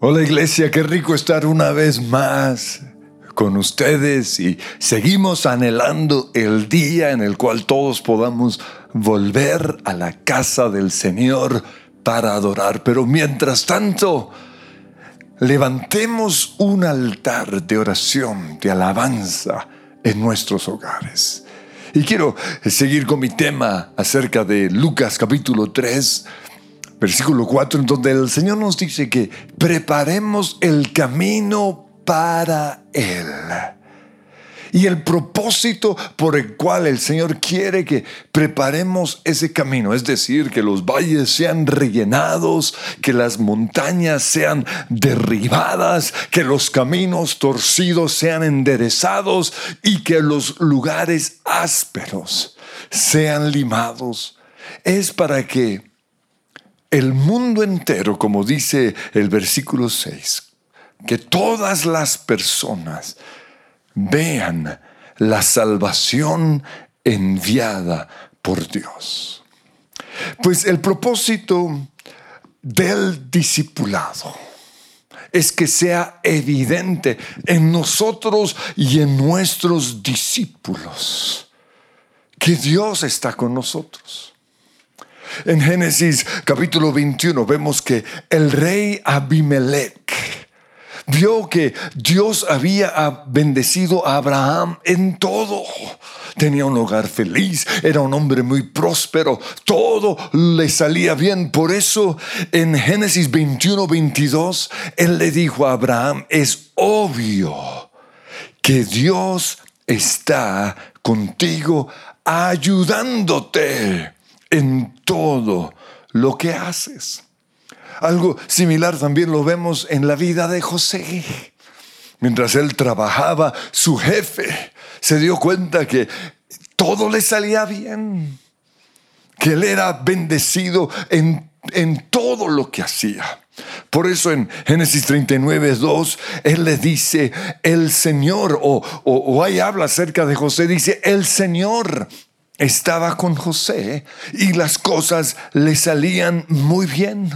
Hola iglesia, qué rico estar una vez más con ustedes y seguimos anhelando el día en el cual todos podamos volver a la casa del Señor para adorar. Pero mientras tanto, levantemos un altar de oración, de alabanza en nuestros hogares. Y quiero seguir con mi tema acerca de Lucas capítulo 3 versículo 4, en donde el Señor nos dice que preparemos el camino para Él. Y el propósito por el cual el Señor quiere que preparemos ese camino, es decir, que los valles sean rellenados, que las montañas sean derribadas, que los caminos torcidos sean enderezados y que los lugares ásperos sean limados, es para que el mundo entero, como dice el versículo 6, que todas las personas vean la salvación enviada por Dios. Pues el propósito del discipulado es que sea evidente en nosotros y en nuestros discípulos que Dios está con nosotros. En Génesis capítulo 21 vemos que el rey Abimelech vio que Dios había bendecido a Abraham en todo. Tenía un hogar feliz, era un hombre muy próspero, todo le salía bien. Por eso en Génesis 21, 22, él le dijo a Abraham, es obvio que Dios está contigo ayudándote en todo lo que haces. Algo similar también lo vemos en la vida de José. Mientras él trabajaba, su jefe se dio cuenta que todo le salía bien, que él era bendecido en, todo lo que hacía. Por eso en Génesis 39, 2, él le dice, el Señor, o, o ahí habla acerca de José, dice, el Señor estaba con José y las cosas le salían muy bien.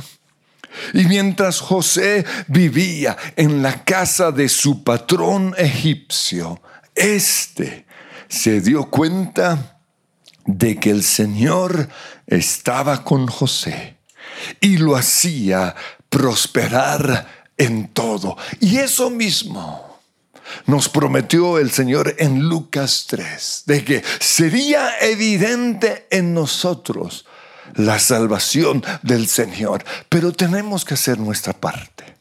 Y mientras José vivía en la casa de su patrón egipcio, éste se dio cuenta de que el Señor estaba con José y lo hacía prosperar en todo. Y eso mismo nos prometió el Señor en Lucas 3, de que sería evidente en nosotros la salvación del Señor, pero tenemos que hacer nuestra parte,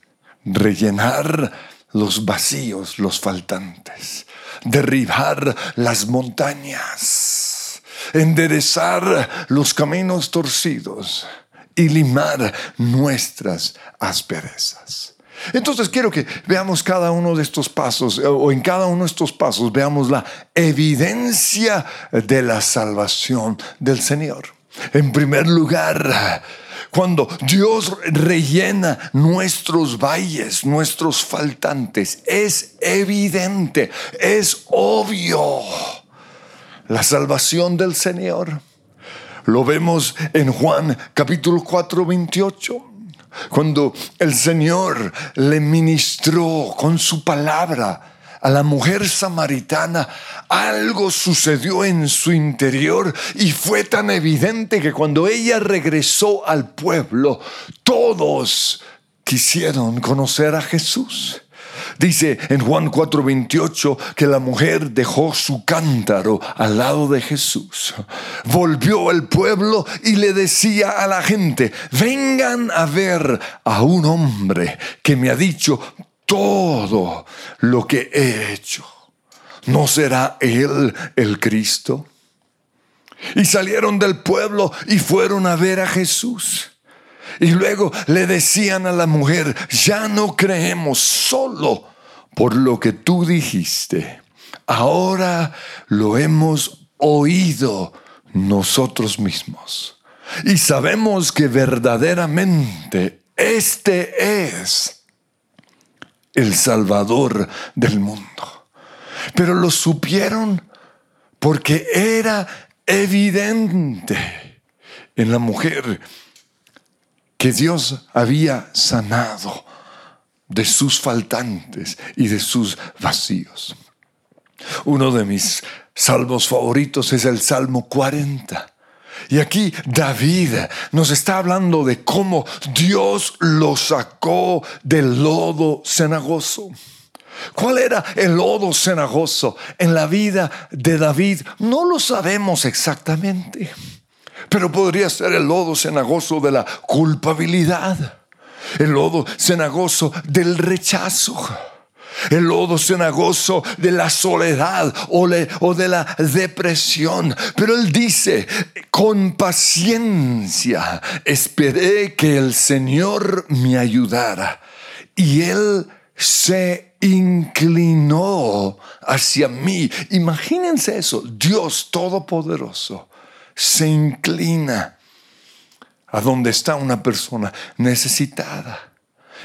rellenar los vacíos, los faltantes, derribar las montañas, enderezar los caminos torcidos. Y limar nuestras asperezas. Entonces quiero que veamos cada uno de estos pasos, o en cada uno de estos pasos veamos la evidencia de la salvación del Señor. En primer lugar, cuando Dios rellena nuestros valles, nuestros faltantes, es evidente, es obvio la salvación del Señor. Lo vemos en Juan capítulo 4, 28 cuando el Señor le ministró con su palabra a la mujer samaritana, algo sucedió en su interior y fue tan evidente que cuando ella regresó al pueblo, todos quisieron conocer a Jesús. Dice en Juan 4:28 que la mujer dejó su cántaro al lado de Jesús. Volvió al pueblo y le decía a la gente, vengan a ver a un hombre que me ha dicho todo lo que he hecho. ¿No será él el Cristo? Y salieron del pueblo y fueron a ver a Jesús. Y luego le decían a la mujer, ya no creemos solo por lo que tú dijiste. Ahora lo hemos oído nosotros mismos. Y sabemos que verdaderamente este es el Salvador del mundo. Pero lo supieron porque era evidente en la mujer que Dios había sanado de sus faltantes y de sus vacíos. Uno de mis salmos favoritos es el Salmo 40. Y aquí David nos está hablando de cómo Dios lo sacó del lodo cenagoso. ¿Cuál era el lodo cenagoso en la vida de David? No lo sabemos exactamente, pero podría ser el lodo cenagoso de la culpabilidad, el lodo cenagoso del rechazo el lodo cenagoso de la soledad o, de la depresión. Pero él dice, con paciencia esperé que el Señor me ayudara. Y él se inclinó hacia mí. Imagínense eso, Dios Todopoderoso se inclina a donde está una persona necesitada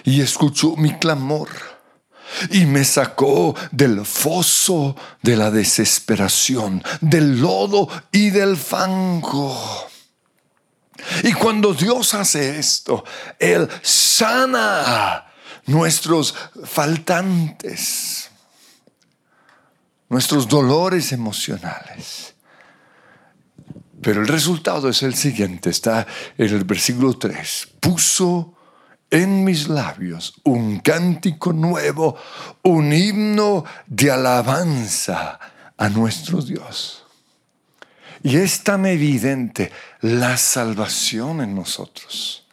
y escuchó mi clamor y me sacó del foso de la desesperación, del lodo y del fango. Y cuando Dios hace esto, Él sana nuestros faltantes, nuestros dolores emocionales. Pero el resultado es el siguiente, está en el versículo 3. Puso en mis labios un cántico nuevo, un himno de alabanza a nuestro Dios. Y es tan evidente la salvación en nosotros,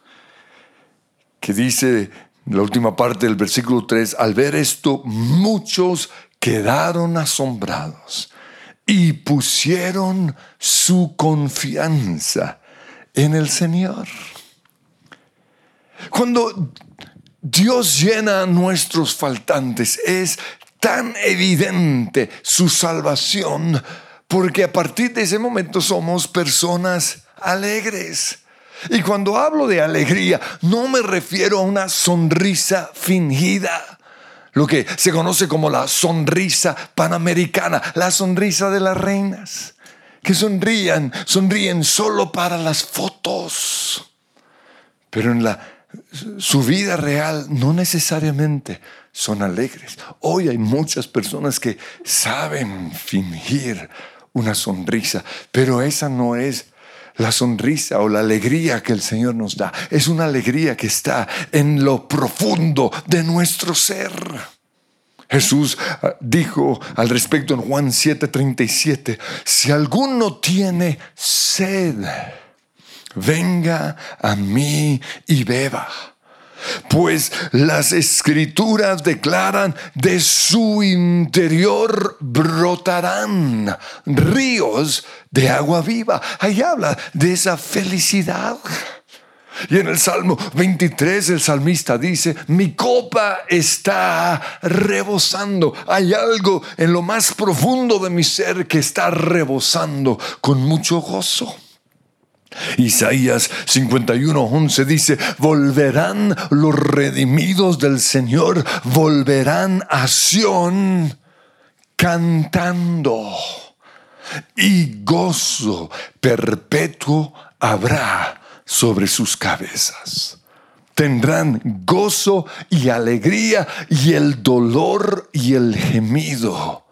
que dice la última parte del versículo 3, al ver esto muchos quedaron asombrados y pusieron su confianza en el Señor. Cuando Dios llena nuestros faltantes, es tan evidente su salvación, porque a partir de ese momento somos personas alegres. Y cuando hablo de alegría, no me refiero a una sonrisa fingida, lo que se conoce como la sonrisa panamericana, la sonrisa de las reinas, que sonrían, sonríen solo para las fotos. Pero en la su vida real no necesariamente son alegres. Hoy hay muchas personas que saben fingir una sonrisa, pero esa no es la sonrisa o la alegría que el Señor nos da. Es una alegría que está en lo profundo de nuestro ser. Jesús ah, dijo al respecto en Juan 7:37, si alguno tiene sed, venga a mí y beba. Pues las escrituras declaran, de su interior brotarán ríos de agua viva. Ahí habla de esa felicidad. Y en el Salmo 23 el salmista dice, mi copa está rebosando. Hay algo en lo más profundo de mi ser que está rebosando con mucho gozo. Isaías 51:11 dice, volverán los redimidos del Señor, volverán a Sión cantando y gozo perpetuo habrá sobre sus cabezas. Tendrán gozo y alegría y el dolor y el gemido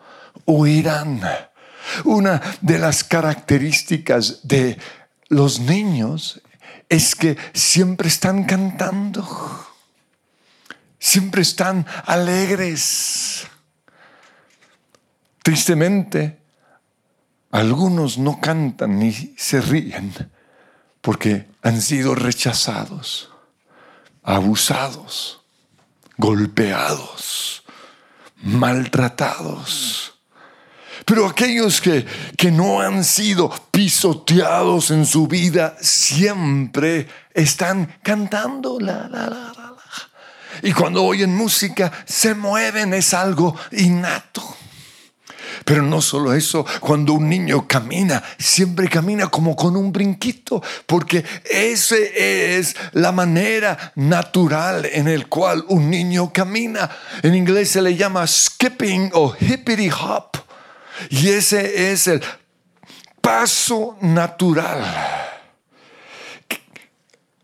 huirán. Una de las características de los niños es que siempre están cantando, siempre están alegres. Tristemente, algunos no cantan ni se ríen porque han sido rechazados, abusados, golpeados, maltratados pero aquellos que, que no han sido pisoteados en su vida siempre están cantando. La, la, la, la, Y cuando oyen música se mueven, es algo innato. Pero no solo eso, cuando un niño camina, siempre camina como con un brinquito, porque ese es la manera natural en el cual un niño camina. En inglés se le llama skipping o hippity hop. Y ese es el paso natural.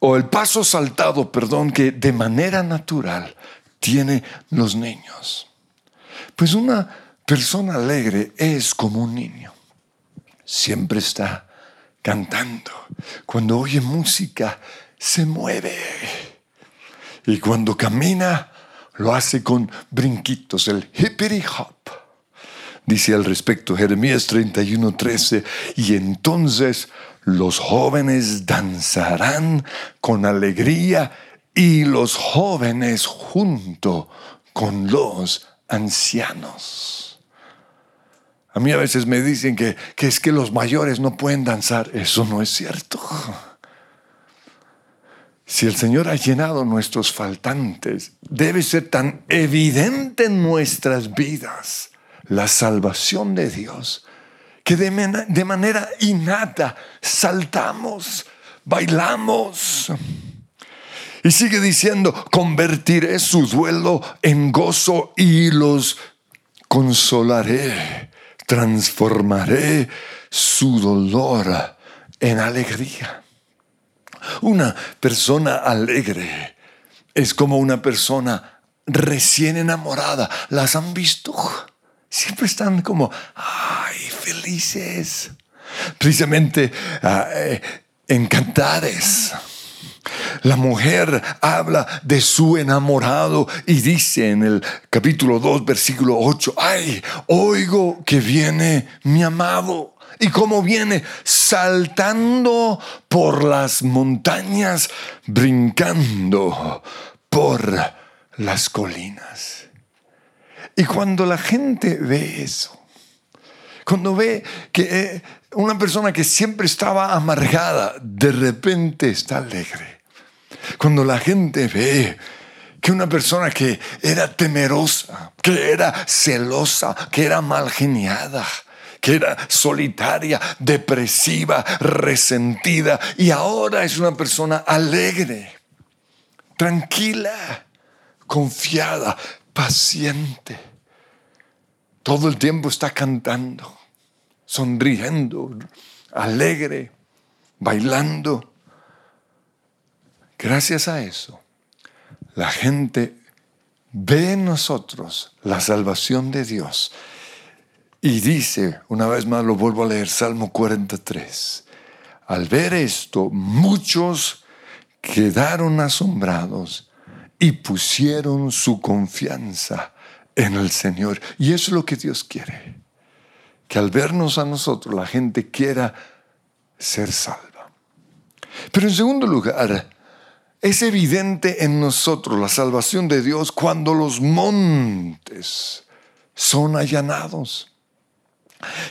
O el paso saltado, perdón, que de manera natural tiene los niños. Pues una persona alegre es como un niño. Siempre está cantando. Cuando oye música, se mueve. Y cuando camina, lo hace con brinquitos, el hippity hop. Dice al respecto Jeremías 31:13, y entonces los jóvenes danzarán con alegría y los jóvenes junto con los ancianos. A mí a veces me dicen que, que es que los mayores no pueden danzar. Eso no es cierto. Si el Señor ha llenado nuestros faltantes, debe ser tan evidente en nuestras vidas la salvación de Dios que de, manera innata saltamos, bailamos. Y sigue diciendo, convertiré su duelo en gozo y los consolaré, transformaré su dolor en alegría. Una persona alegre es como una persona recién enamorada. ¿Las han visto? Siempre están como, ay, felices. Precisamente encantadas. La mujer habla de su enamorado y dice en el capítulo 2, versículo 8, ay, oigo que viene mi amado y cómo viene saltando por las montañas, brincando por las colinas. Y cuando la gente ve eso, cuando ve que eh, una persona que siempre estaba amargada, de repente está alegre. Cuando la gente ve que una persona que era temerosa, que era celosa, que era mal geniada, que era solitaria, depresiva, resentida y ahora es una persona alegre, tranquila, confiada, paciente. Todo el tiempo está cantando, sonriendo, alegre, bailando. Gracias a eso, la gente ve en nosotros la salvación de Dios y dice, una vez más lo vuelvo a leer, Salmo 43, al ver esto, muchos quedaron asombrados y pusieron su confianza en el Señor. Y es lo que Dios quiere, que al vernos a nosotros la gente quiera ser salva. Pero en segundo lugar, es evidente en nosotros la salvación de Dios cuando los montes son allanados.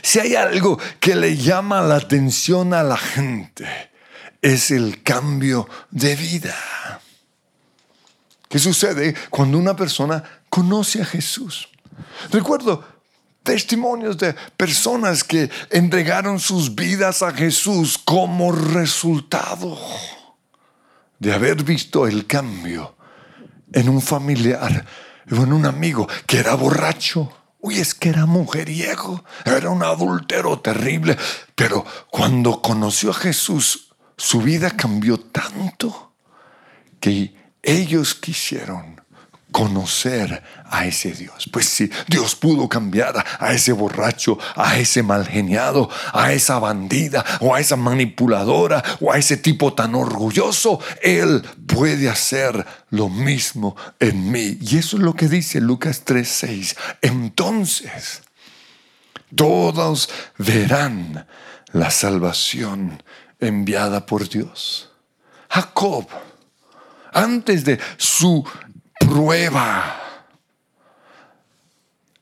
Si hay algo que le llama la atención a la gente, es el cambio de vida. ¿Qué sucede cuando una persona conoce a Jesús? Recuerdo testimonios de personas que entregaron sus vidas a Jesús como resultado de haber visto el cambio en un familiar o en un amigo que era borracho Uy, es que era mujeriego, era un adúltero terrible, pero cuando conoció a Jesús, su vida cambió tanto que ellos quisieron conocer a ese Dios. Pues sí, Dios pudo cambiar a ese borracho, a ese mal geniado, a esa bandida o a esa manipuladora o a ese tipo tan orgulloso. Él puede hacer lo mismo en mí. Y eso es lo que dice Lucas 3:6. Entonces, todos verán la salvación enviada por Dios. Jacob, antes de su prueba.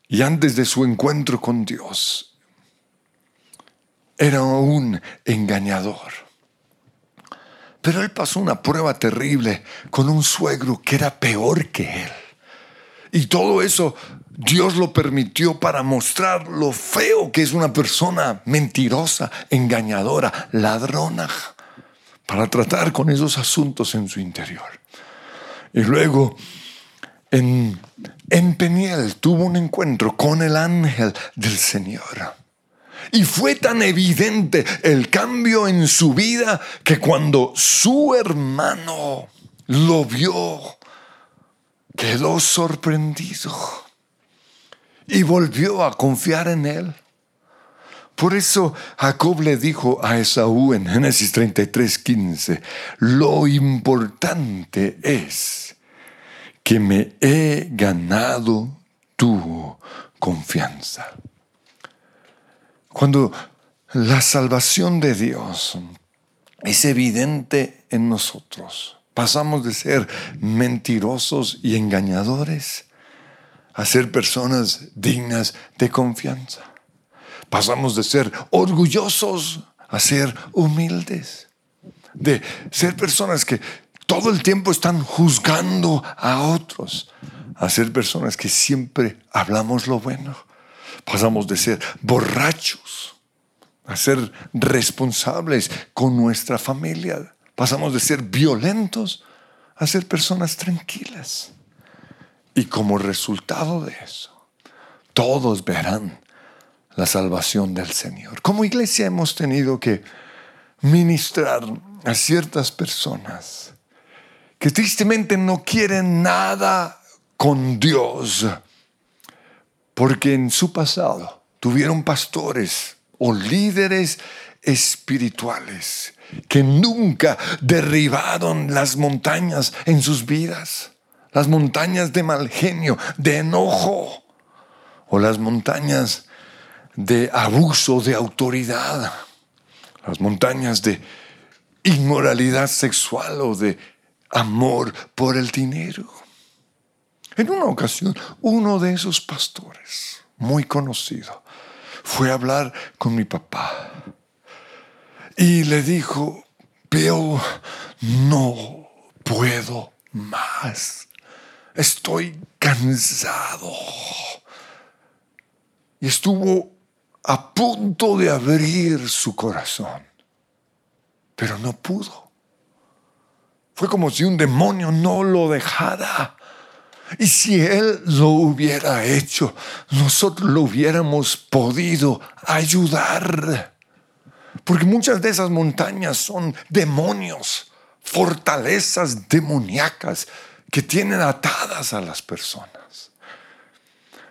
Y antes de su encuentro con Dios, era un engañador. Pero él pasó una prueba terrible con un suegro que era peor que él. Y todo eso Dios lo permitió para mostrar lo feo que es una persona mentirosa, engañadora, ladrona, para tratar con esos asuntos en su interior. Y luego en, Peniel tuvo un encuentro con el ángel del Señor. Y fue tan evidente el cambio en su vida que cuando su hermano lo vio, quedó sorprendido y volvió a confiar en él. Por eso Jacob le dijo a Esaú en Génesis 33, 15, lo importante es que me he ganado tu confianza. Cuando la salvación de Dios es evidente en nosotros, pasamos de ser mentirosos y engañadores a ser personas dignas de confianza. Pasamos de ser orgullosos a ser humildes, de ser personas que todo el tiempo están juzgando a otros, a ser personas que siempre hablamos lo bueno. Pasamos de ser borrachos a ser responsables con nuestra familia. Pasamos de ser violentos a ser personas tranquilas. Y como resultado de eso, todos verán la salvación del Señor. Como iglesia hemos tenido que ministrar a ciertas personas que tristemente no quieren nada con Dios, porque en su pasado tuvieron pastores o líderes espirituales que nunca derribaron las montañas en sus vidas, las montañas de mal genio, de enojo, o las montañas de abuso de autoridad, las montañas de inmoralidad sexual o de amor por el dinero. En una ocasión, uno de esos pastores, muy conocido, fue a hablar con mi papá y le dijo, Bill, no puedo más. Estoy cansado. Y estuvo a punto de abrir su corazón, pero no pudo. Fue como si un demonio no lo dejara. Y si Él lo hubiera hecho, nosotros lo hubiéramos podido ayudar. Porque muchas de esas montañas son demonios, fortalezas demoníacas que tienen atadas a las personas.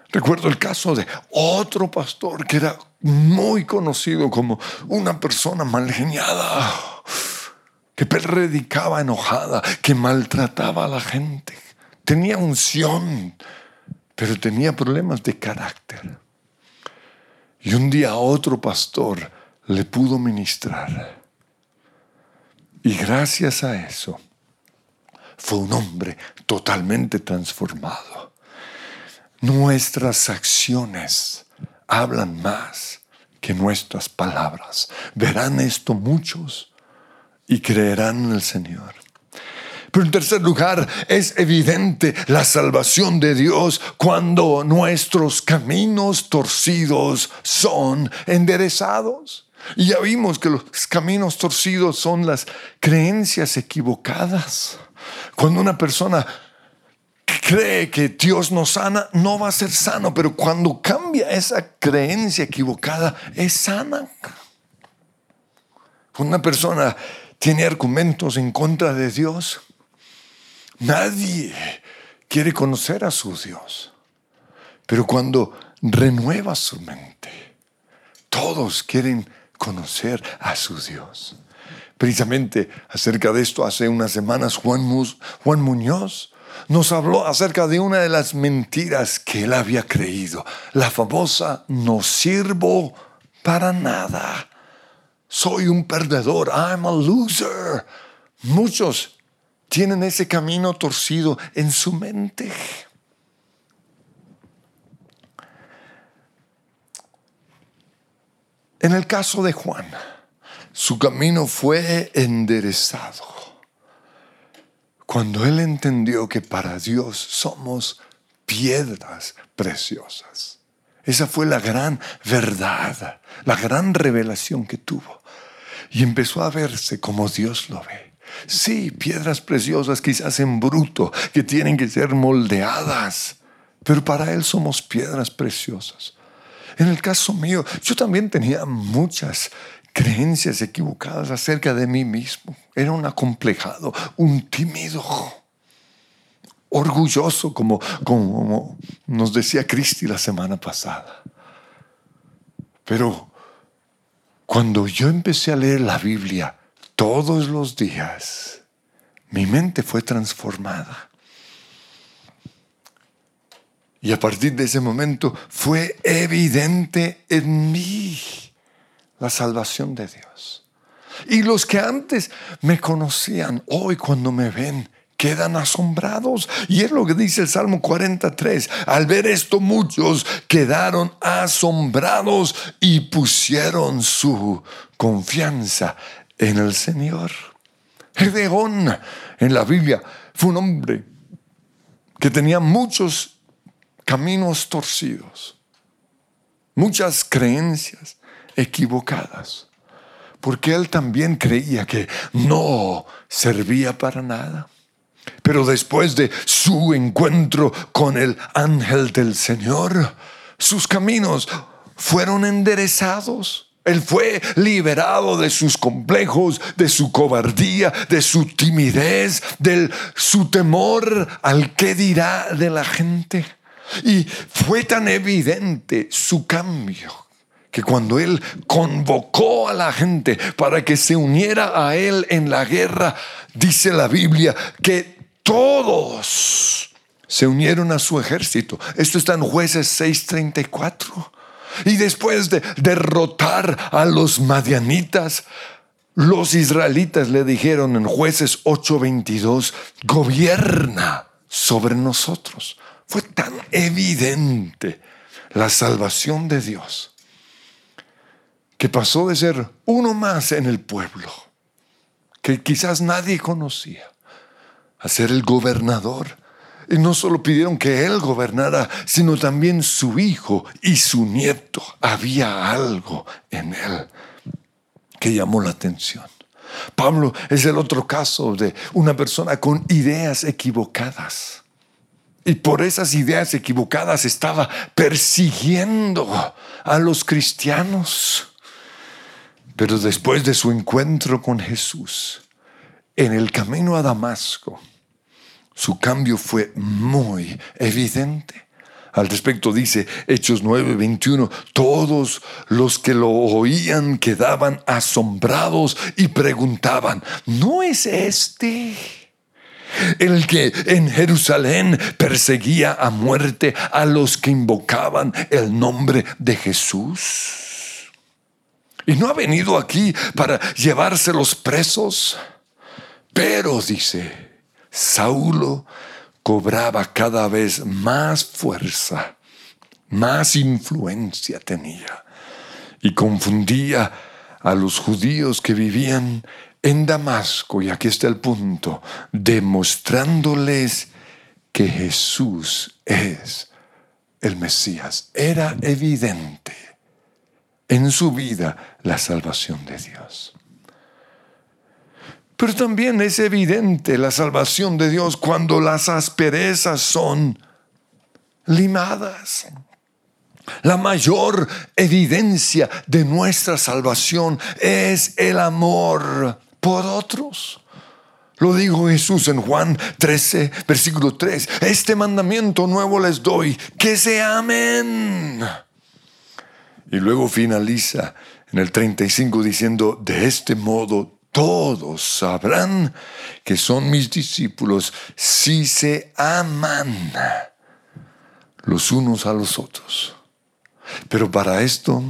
Recuerdo el caso de otro pastor que era muy conocido como una persona mal geniada, que predicaba enojada, que maltrataba a la gente. Tenía unción, pero tenía problemas de carácter. Y un día otro pastor le pudo ministrar. Y gracias a eso fue un hombre totalmente transformado nuestras acciones hablan más que nuestras palabras. Verán esto muchos y creerán en el Señor. Pero en tercer lugar, es evidente la salvación de Dios cuando nuestros caminos torcidos son enderezados. Y ya vimos que los caminos torcidos son las creencias equivocadas. Cuando una persona cree que Dios nos sana, no va a ser sano, pero cuando cambia esa creencia equivocada, es sana. Una persona tiene argumentos en contra de Dios. Nadie quiere conocer a su Dios. Pero cuando renueva su mente, todos quieren conocer a su Dios. Precisamente acerca de esto, hace unas semanas Juan, Muñoz nos habló acerca de una de las mentiras que él había creído, la famosa no sirvo para nada. Soy un perdedor, I'm a loser. Muchos tienen ese camino torcido en su mente. En el caso de Juan, su camino fue enderezado cuando él entendió que para Dios somos piedras preciosas. Esa fue la gran verdad, la gran revelación que tuvo. Y empezó a verse como Dios lo ve. Sí, piedras preciosas quizás en bruto, que tienen que ser moldeadas, pero para Él somos piedras preciosas. En el caso mío, yo también tenía muchas creencias equivocadas acerca de mí mismo. Era un acomplejado, un tímido. orgulloso, como, como nos decía Cristi la semana pasada. Pero cuando yo empecé a leer la Biblia todos los días, mi mente fue transformada. Y a partir de ese momento fue evidente en mí la salvación de Dios. Y los que antes me conocían, hoy cuando me ven, quedan asombrados. Y es lo que dice el Salmo 43. Al ver esto muchos quedaron asombrados y pusieron su confianza en el Señor. Gedeón en la Biblia fue un hombre que tenía muchos caminos torcidos, muchas creencias equivocadas, porque él también creía que no servía para nada. Pero después de su encuentro con el ángel del Señor, sus caminos fueron enderezados. Él fue liberado de sus complejos, de su cobardía, de su timidez, de su temor al que dirá de la gente. Y fue tan evidente su cambio que cuando él convocó a la gente para que se uniera a él en la guerra, dice la Biblia que todos se unieron a su ejército. Esto está en jueces 6:34. Y después de derrotar a los madianitas, los israelitas le dijeron en jueces 8:22, gobierna sobre nosotros. Fue tan evidente la salvación de Dios que pasó de ser uno más en el pueblo, que quizás nadie conocía, a ser el gobernador. Y no solo pidieron que él gobernara, sino también su hijo y su nieto. Había algo en él que llamó la atención. Pablo es el otro caso de una persona con ideas equivocadas y por esas ideas equivocadas estaba persiguiendo a los cristianos. Pero después de su encuentro con Jesús, en el camino a Damasco, su cambio fue muy evidente. Al respecto dice Hechos 9:21, todos los que lo oían quedaban asombrados y preguntaban, ¿no es este? el que en Jerusalén perseguía a muerte a los que invocaban el nombre de Jesús. Y no ha venido aquí para llevarse los presos, pero dice, Saulo cobraba cada vez más fuerza, más influencia tenía y confundía a los judíos que vivían en Damasco, y aquí está el punto, demostrándoles que Jesús es el Mesías. Era evidente en su vida la salvación de Dios. Pero también es evidente la salvación de Dios cuando las asperezas son limadas. La mayor evidencia de nuestra salvación es el amor por otros. Lo dijo Jesús en Juan 13, versículo 3. Este mandamiento nuevo les doy, que se amen. Y luego finaliza en el 35 diciendo, de este modo todos sabrán que son mis discípulos si se aman los unos a los otros. Pero para esto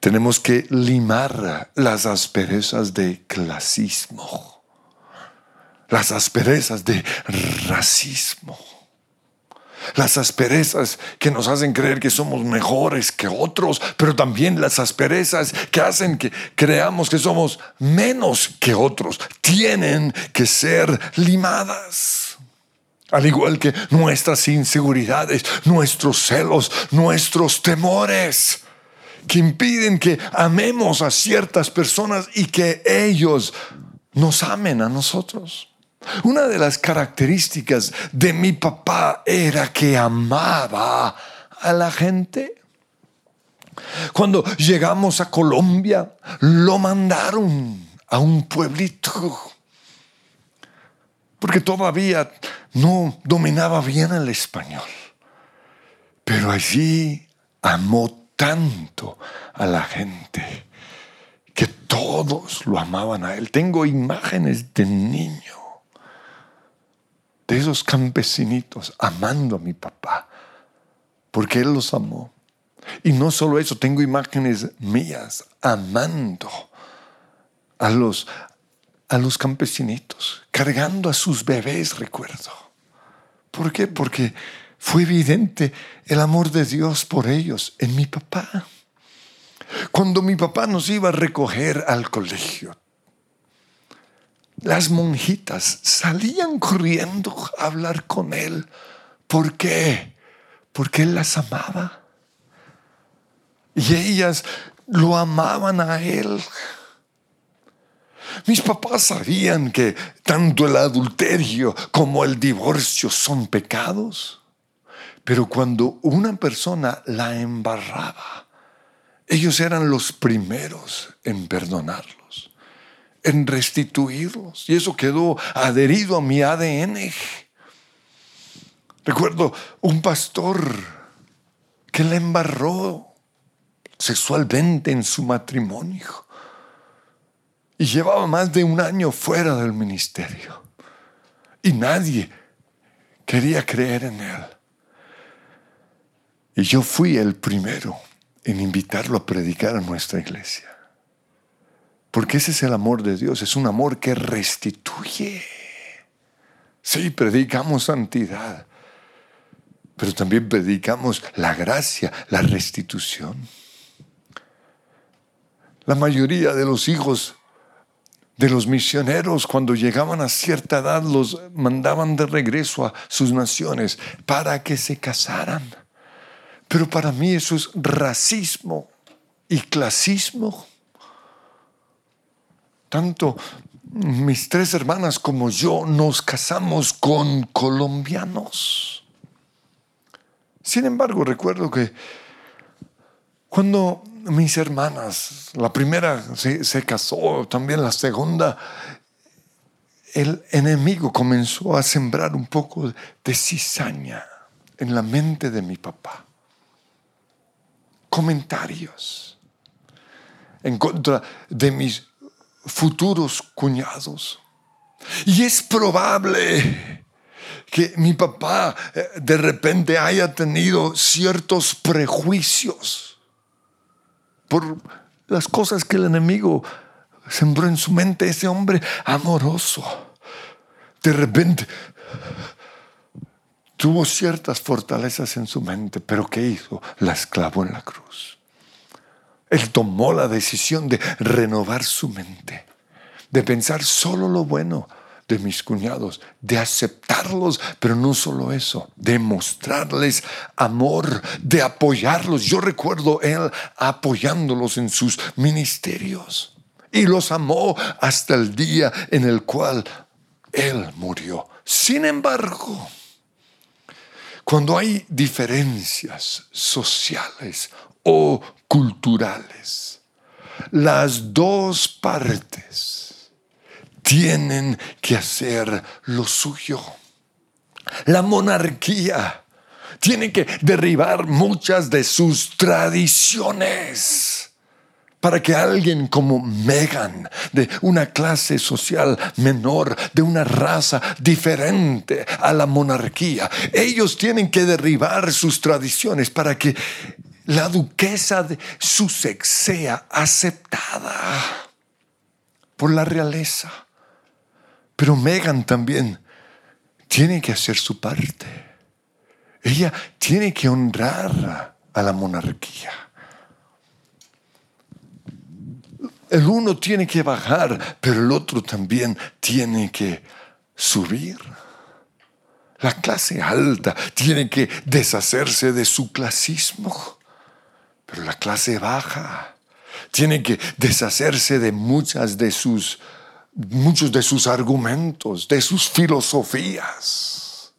tenemos que limar las asperezas de clasismo, las asperezas de racismo, las asperezas que nos hacen creer que somos mejores que otros, pero también las asperezas que hacen que creamos que somos menos que otros, tienen que ser limadas. Al igual que nuestras inseguridades, nuestros celos, nuestros temores que impiden que amemos a ciertas personas y que ellos nos amen a nosotros. Una de las características de mi papá era que amaba a la gente. Cuando llegamos a Colombia, lo mandaron a un pueblito porque todavía no dominaba bien el español. Pero allí amó tanto a la gente que todos lo amaban a él. Tengo imágenes de niño, de esos campesinitos amando a mi papá, porque él los amó. Y no solo eso, tengo imágenes mías amando a los, a los campesinitos, cargando a sus bebés, recuerdo. ¿Por qué? Porque fue evidente el amor de Dios por ellos en mi papá. Cuando mi papá nos iba a recoger al colegio, las monjitas salían corriendo a hablar con él. ¿Por qué? Porque él las amaba. Y ellas lo amaban a él. Mis papás sabían que tanto el adulterio como el divorcio son pecados. Pero cuando una persona la embarraba, ellos eran los primeros en perdonarlos, en restituirlos. Y eso quedó adherido a mi ADN. Recuerdo un pastor que le embarró sexualmente en su matrimonio y llevaba más de un año fuera del ministerio y nadie quería creer en él. Y yo fui el primero en invitarlo a predicar a nuestra iglesia. Porque ese es el amor de Dios, es un amor que restituye. Sí, predicamos santidad, pero también predicamos la gracia, la restitución. La mayoría de los hijos de los misioneros cuando llegaban a cierta edad los mandaban de regreso a sus naciones para que se casaran. Pero para mí eso es racismo y clasismo. Tanto mis tres hermanas como yo nos casamos con colombianos. Sin embargo, recuerdo que cuando mis hermanas, la primera se, se, casó, también la segunda, el enemigo comenzó a sembrar un poco de cizaña en la mente de mi papá comentarios en contra de mis futuros cuñados. Y es probable que mi papá eh, de repente haya tenido ciertos prejuicios por las cosas que el enemigo sembró en su mente, ese hombre amoroso. De repente tuvo ciertas fortalezas en su mente, pero ¿qué hizo? La esclavó en la cruz. Él tomó la decisión de renovar su mente, de pensar solo lo bueno de mis cuñados, de aceptarlos, pero no solo eso, de mostrarles amor, de apoyarlos. Yo recuerdo él apoyándolos en sus ministerios y los amó hasta el día en el cual él murió. Sin embargo, cuando hay diferencias sociales o culturales, las dos partes tienen que hacer lo suyo. La monarquía tiene que derribar muchas de sus tradiciones para que alguien como Megan, de una clase social menor, de una raza diferente a la monarquía, ellos tienen que derribar sus tradiciones para que la duquesa de Sussex sea aceptada por la realeza. Pero Megan también tiene que hacer su parte. Ella tiene que honrar a la monarquía. El uno tiene que bajar, pero el otro también tiene que subir. La clase alta tiene que deshacerse de su clasismo, pero la clase baja tiene que deshacerse de muchas de sus muchos de sus argumentos, de sus filosofías.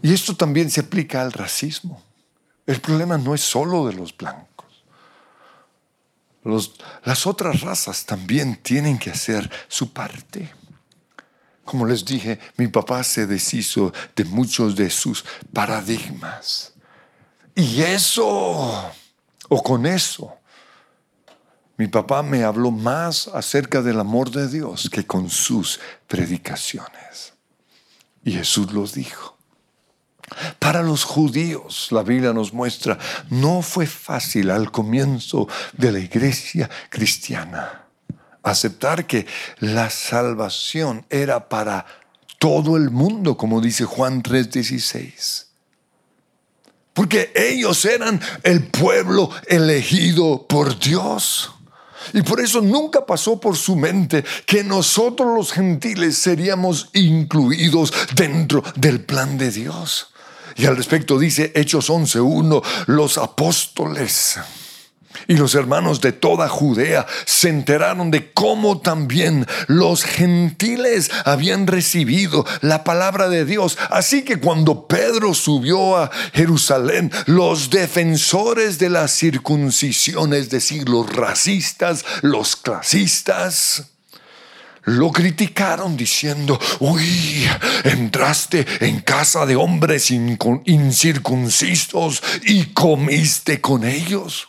Y esto también se aplica al racismo. El problema no es solo de los blancos las otras razas también tienen que hacer su parte. Como les dije, mi papá se deshizo de muchos de sus paradigmas. Y eso, o con eso, mi papá me habló más acerca del amor de Dios que con sus predicaciones. Y Jesús los dijo. Para los judíos, la Biblia nos muestra, no fue fácil al comienzo de la iglesia cristiana aceptar que la salvación era para todo el mundo, como dice Juan 3:16. Porque ellos eran el pueblo elegido por Dios. Y por eso nunca pasó por su mente que nosotros los gentiles seríamos incluidos dentro del plan de Dios. Y al respecto dice Hechos 11.1, los apóstoles y los hermanos de toda Judea se enteraron de cómo también los gentiles habían recibido la palabra de Dios. Así que cuando Pedro subió a Jerusalén, los defensores de la circuncisión, es decir, los racistas, los clasistas, lo criticaron diciendo, uy, entraste en casa de hombres incircuncisos y comiste con ellos.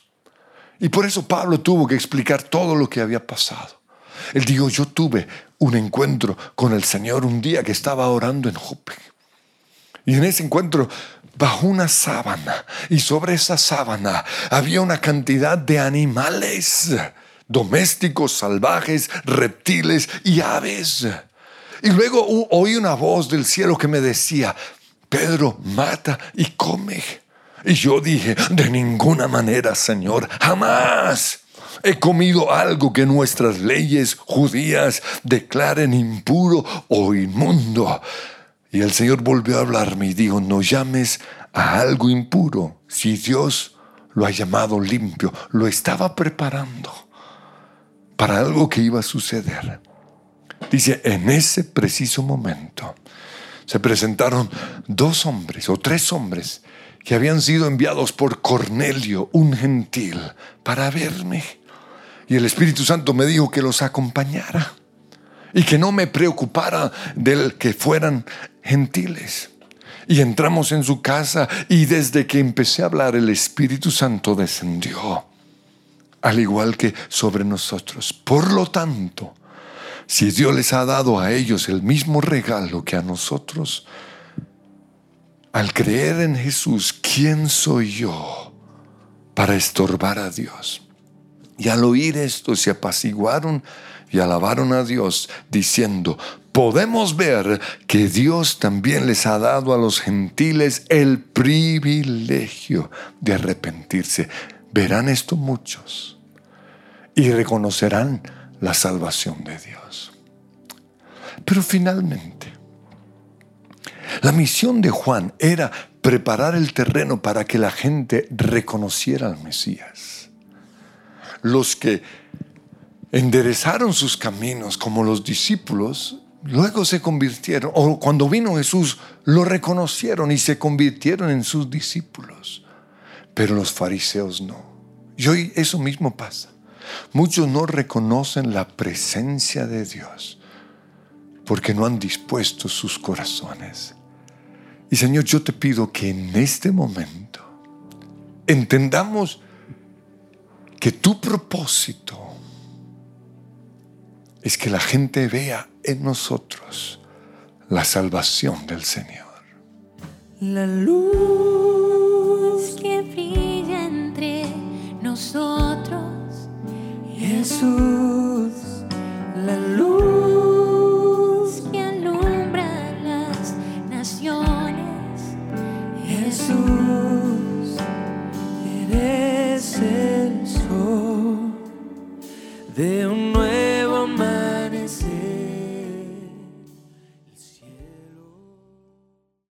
Y por eso Pablo tuvo que explicar todo lo que había pasado. Él dijo, yo tuve un encuentro con el Señor un día que estaba orando en Jope. Y en ese encuentro, bajo una sábana, y sobre esa sábana había una cantidad de animales domésticos, salvajes, reptiles y aves. Y luego oí una voz del cielo que me decía, Pedro, mata y come. Y yo dije, de ninguna manera, Señor, jamás he comido algo que nuestras leyes judías declaren impuro o inmundo. Y el Señor volvió a hablarme y dijo, no llames a algo impuro si Dios lo ha llamado limpio, lo estaba preparando para algo que iba a suceder. Dice, en ese preciso momento se presentaron dos hombres o tres hombres que habían sido enviados por Cornelio, un gentil, para verme. Y el Espíritu Santo me dijo que los acompañara y que no me preocupara del que fueran gentiles. Y entramos en su casa y desde que empecé a hablar el Espíritu Santo descendió, al igual que sobre nosotros. Por lo tanto, si Dios les ha dado a ellos el mismo regalo que a nosotros, al creer en Jesús, ¿quién soy yo para estorbar a Dios? Y al oír esto se apaciguaron y alabaron a Dios diciendo, podemos ver que Dios también les ha dado a los gentiles el privilegio de arrepentirse. Verán esto muchos y reconocerán la salvación de Dios. Pero finalmente, la misión de Juan era preparar el terreno para que la gente reconociera al Mesías. Los que enderezaron sus caminos como los discípulos, luego se convirtieron, o cuando vino Jesús, lo reconocieron y se convirtieron en sus discípulos. Pero los fariseos no. Y hoy eso mismo pasa. Muchos no reconocen la presencia de Dios porque no han dispuesto sus corazones y Señor, yo te pido que en este momento entendamos que tu propósito es que la gente vea en nosotros la salvación del Señor. La luz que brilla entre nosotros, Jesús, la luz eres el sol de un